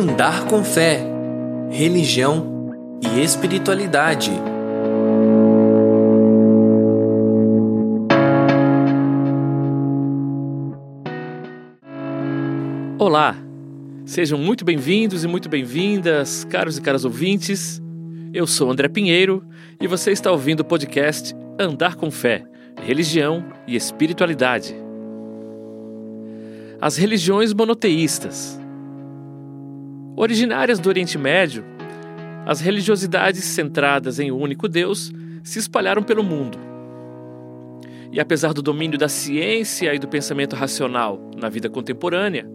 Andar com fé, religião e espiritualidade. Olá, sejam muito bem-vindos e muito bem-vindas, caros e caras ouvintes. Eu sou André Pinheiro e você está ouvindo o podcast Andar com Fé, Religião e Espiritualidade. As religiões monoteístas. Originárias do Oriente Médio, as religiosidades centradas em um único Deus se espalharam pelo mundo. E apesar do domínio da ciência e do pensamento racional na vida contemporânea,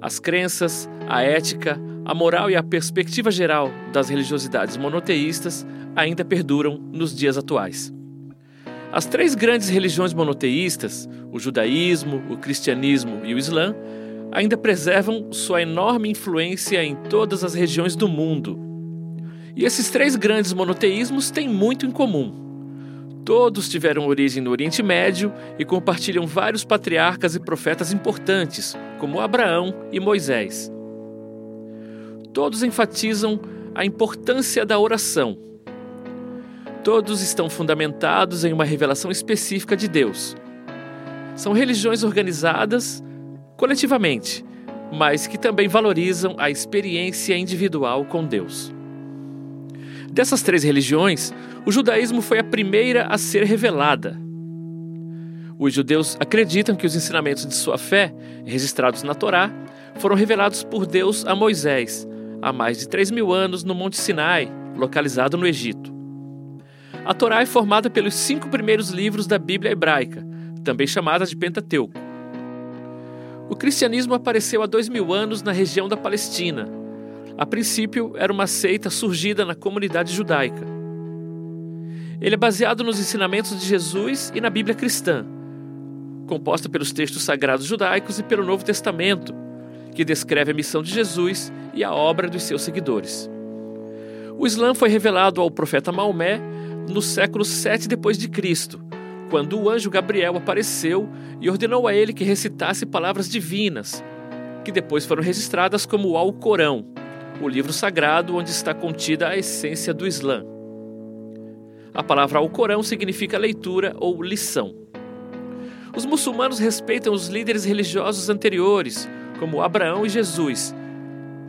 as crenças, a ética, a moral e a perspectiva geral das religiosidades monoteístas ainda perduram nos dias atuais. As três grandes religiões monoteístas, o judaísmo, o cristianismo e o islã, ainda preservam sua enorme influência em todas as regiões do mundo. E esses três grandes monoteísmos têm muito em comum. Todos tiveram origem no Oriente Médio e compartilham vários patriarcas e profetas importantes, como Abraão e Moisés. Todos enfatizam a importância da oração. Todos estão fundamentados em uma revelação específica de Deus. São religiões organizadas coletivamente, mas que também valorizam a experiência individual com Deus. Dessas três religiões, o judaísmo foi a primeira a ser revelada. Os judeus acreditam que os ensinamentos de sua fé, registrados na Torá, foram revelados por Deus a Moisés, há mais de 3 mil anos no Monte Sinai, localizado no Egito. A Torá é formada pelos cinco primeiros livros da Bíblia hebraica, também chamada de Pentateuco. O cristianismo apareceu há dois mil anos na região da Palestina. A princípio, era uma seita surgida na comunidade judaica. Ele é baseado nos ensinamentos de Jesus e na Bíblia cristã, composta pelos textos sagrados judaicos e pelo Novo Testamento, que descreve a missão de Jesus e a obra dos seus seguidores. O Islã foi revelado ao profeta Maomé no século 7 depois de Cristo quando o anjo Gabriel apareceu e ordenou a ele que recitasse palavras divinas, que depois foram registradas como o Alcorão, o livro sagrado onde está contida a essência do Islã. A palavra Alcorão significa leitura ou lição. Os muçulmanos respeitam os líderes religiosos anteriores, como Abraão e Jesus,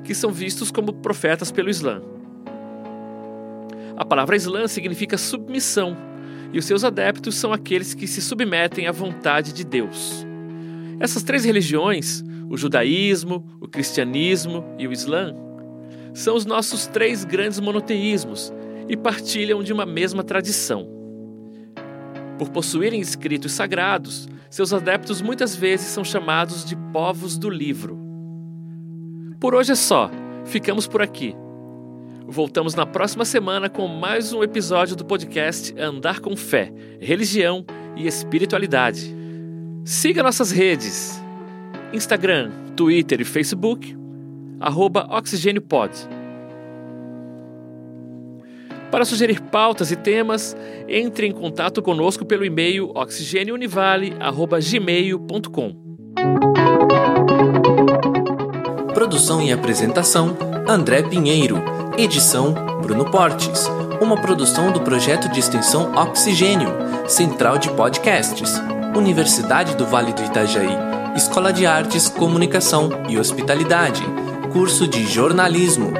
que são vistos como profetas pelo Islã. A palavra Islã significa submissão e os seus adeptos são aqueles que se submetem à vontade de Deus. Essas três religiões, o judaísmo, o cristianismo e o islã, são os nossos três grandes monoteísmos e partilham de uma mesma tradição. Por possuírem escritos sagrados, seus adeptos muitas vezes são chamados de povos do livro. Por hoje é só, ficamos por aqui. Voltamos na próxima semana com mais um episódio do podcast Andar com Fé, Religião e Espiritualidade. Siga nossas redes: Instagram, Twitter e Facebook, arroba OxigênioPod. Para sugerir pautas e temas, entre em contato conosco pelo e-mail oxigêniounivale.gmail.com. Produção e apresentação: André Pinheiro. Edição Bruno Portes. Uma produção do projeto de extensão Oxigênio, Central de Podcasts, Universidade do Vale do Itajaí, Escola de Artes, Comunicação e Hospitalidade, Curso de Jornalismo.